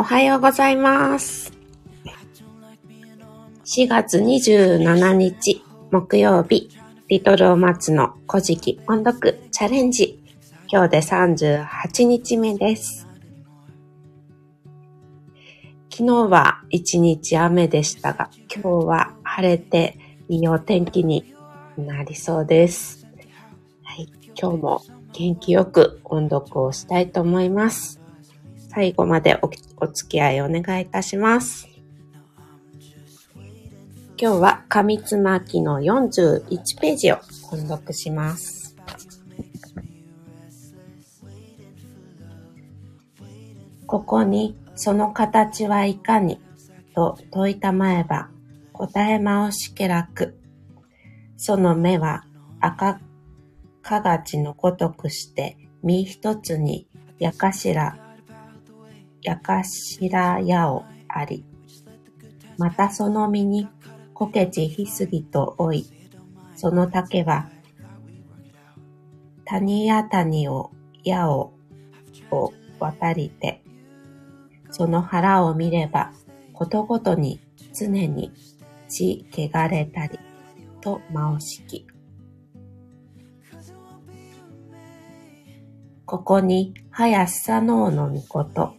おはようございます。4月27日木曜日、リトルお松の古事記音読チャレンジ。今日で38日目です。昨日は一日雨でしたが、今日は晴れていいお天気になりそうです。はい、今日も元気よく音読をしたいと思います。最後までおお付き合いお願いいたします。今日は上綱記の41ページを音読します。ここにその形はいかにと問いたまえば答えまおしけらく。その目は赤かがちのごとくして身一つにやかしらやかしらやをあり。またその身にこけちひすぎとおい。その竹は谷や谷を矢をを渡りて。その腹を見ればことごとに常に血汚れたりとまおしき。ここに、はやすさのうのみこと。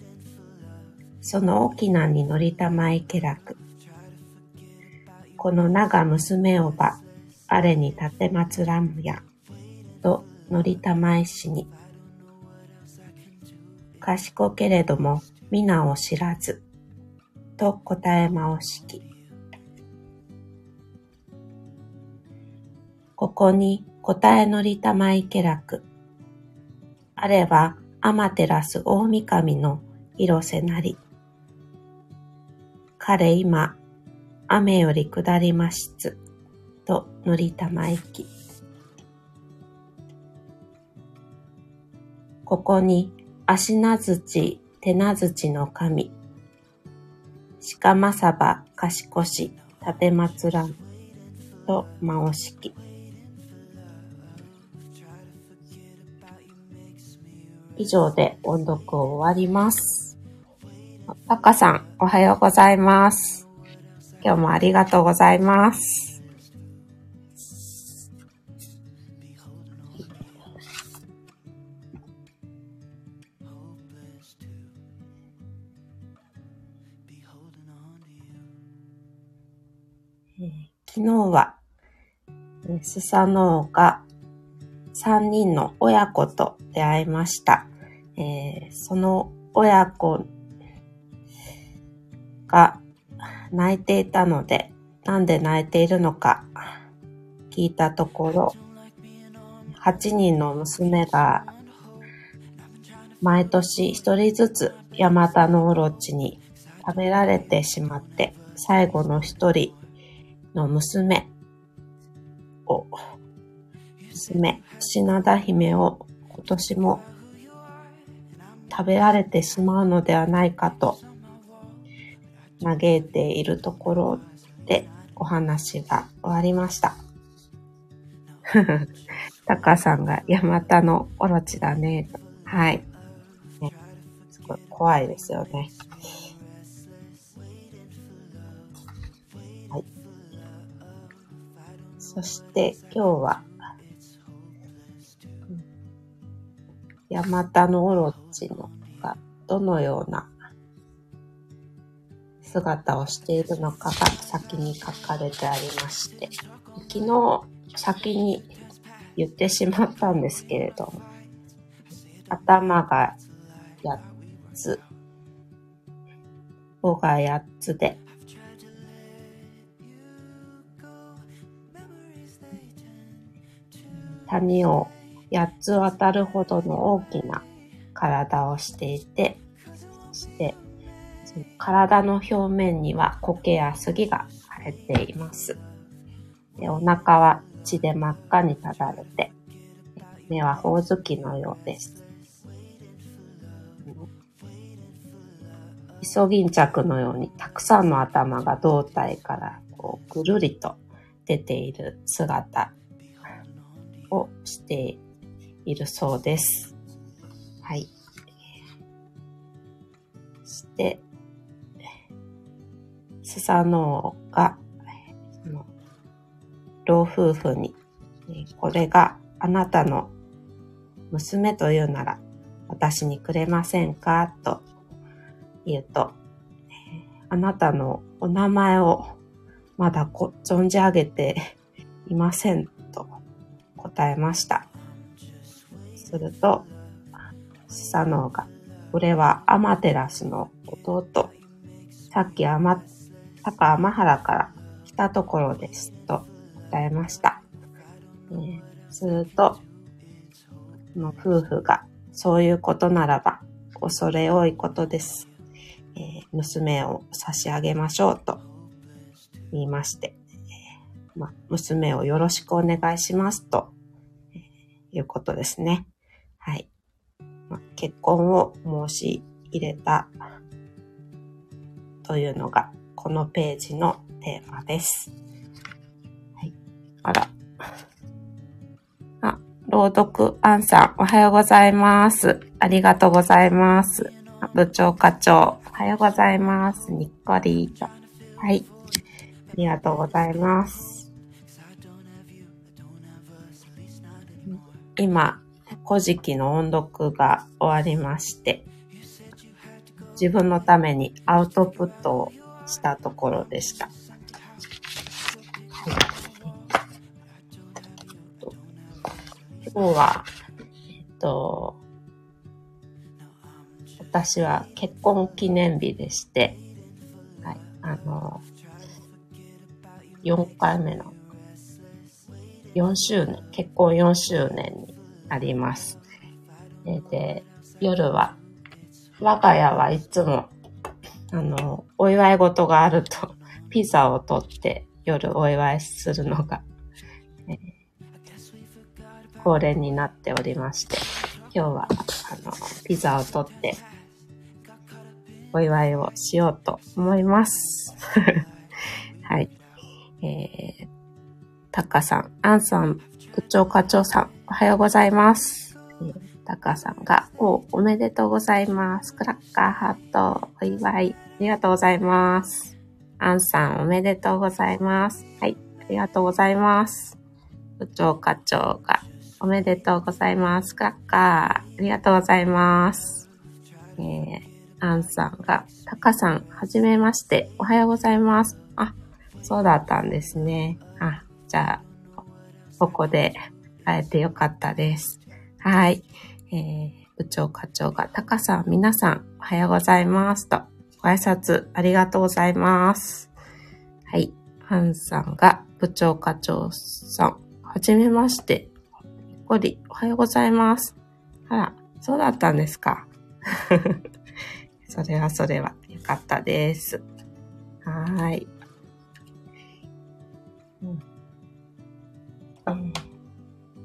その大きなに乗りたまいけらく。この名が娘をば、あれに立てまつらむや。と、乗りたまいしに。賢けれども、皆を知らず。と答えまおしき。ここに答え乗りたまいけらく。あれば、アマテラス大神の広瀬なり。彼今、雨より下りましつ、と乗りたまいき。ここに、足なづち、手なづちの神。鹿まさば、かしこし、立てまつらん、とまおしき。以上で音読を終わります。タカさん、おはようございます。今日もありがとうございます。えー昨日は、えースサノオが3人の親子と出会いました。えーその親子が泣いていたので、なんで泣いているのか聞いたところ、8人の娘が毎年1人ずつヤマタノオロチに食べられてしまって、最後の1人の娘を娘、品田姫を今年も食べられてしまうのではないかと嘆いているところでお話が終わりました。タカさんがヤマタのオロチだね。はい。ね、すごい怖いですよね。はい。そして今日はヤマタノオロチのがどのような姿をしているのかが先に書かれてありまして、昨日先に言ってしまったんですけれども、頭が8つ、尾が8つで、谷を8つ渡るほどの大きな体をしていて、そして体の表面には苔や杉が生えています。でお腹は血で真っ赤にただれて、目はほおずきのようです。イソギンチャクのようにたくさんの頭が胴体からこうぐるりと出ている姿をしているそうです。はい。そして、スサノオが、その、老夫婦に、これがあなたの娘というなら私にくれませんか？と言うと、あなたのお名前をまだ存じ上げていませんと答えました。すると、スサノオが、これはアマテラスの弟、さっきアマ、高天原から来たところですと答えました。えー、すると、の夫婦が、そういうことならば、恐れ多いことです。えー、娘を差し上げましょうと言いまして、えー、ま娘をよろしくお願いしますと、えー、いうことですね。はい。ま結婚を申し入れたというのが、このページのテーマです。はい。あら。朗読アンさん、おはようございます。ありがとうございます。部長課長、おはようございます。にっこりと。はい。ありがとうございます。今、古事記の音読が終わりまして、自分のためにアウトプットをしたところでした。今日は、えっと、私は結婚記念日でして、はい、あの、4回目の、4周年、結婚4周年になります。で、夜は、我が家はいつも、あの、お祝い事があると、ピザを取って夜お祝いするのが、えー恒例になっておりまして、今日は、あの、ピザを取って、お祝いをしようと思います。はい。えー、タカさん、アンさん、部長課長さん、おはようございます。えー、タカさんが、お、おめでとうございます。クラッカーハット、お祝い、ありがとうございます。アンさん、おめでとうございます。はい、ありがとうございます。部長課長が、おめでとうございます。クラッカー、ありがとうございます。えー、アンさんが、タカさん、はじめまして、おはようございます。あ、そうだったんですね。あ、じゃあ、ここで会えてよかったです。はい。えー、部長課長が、タカさん、皆さん、おはようございますと、ご挨拶ありがとうございます。はい。アンさんが、部長課長さん、はじめまして、こり、おはようございます。あら、そうだったんですか。それはそれはよかったです。はーい。うん、え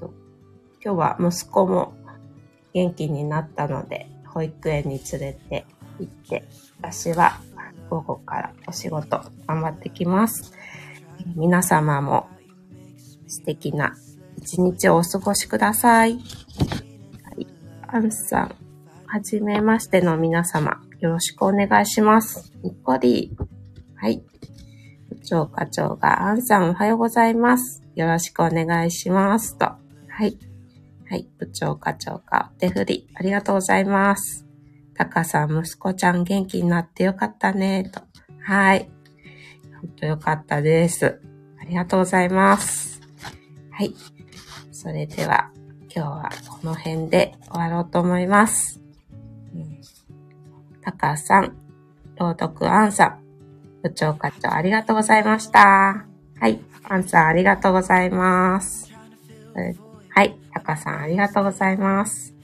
と今日は息子も元気になったので、保育園に連れて行って、私は午後からお仕事頑張ってきます。皆様も素敵な一日をお過ごしください。はい。アンさん、はじめましての皆様、よろしくお願いします。にっこり。はい。部長課長が、アンさんおはようございます。よろしくお願いします。と。はい。はい。部長課長がお手振り、ありがとうございます。タカさん、息子ちゃん元気になってよかったね。と。はい。ほんとよかったです。ありがとうございます。はい。それでは、今日はこの辺で終わろうと思います。タカさん、朗読アンさん、部長課長ありがとうございました。はい、アンさんありがとうございます。はい、タカさんありがとうございます。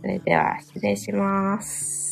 それでは失礼します。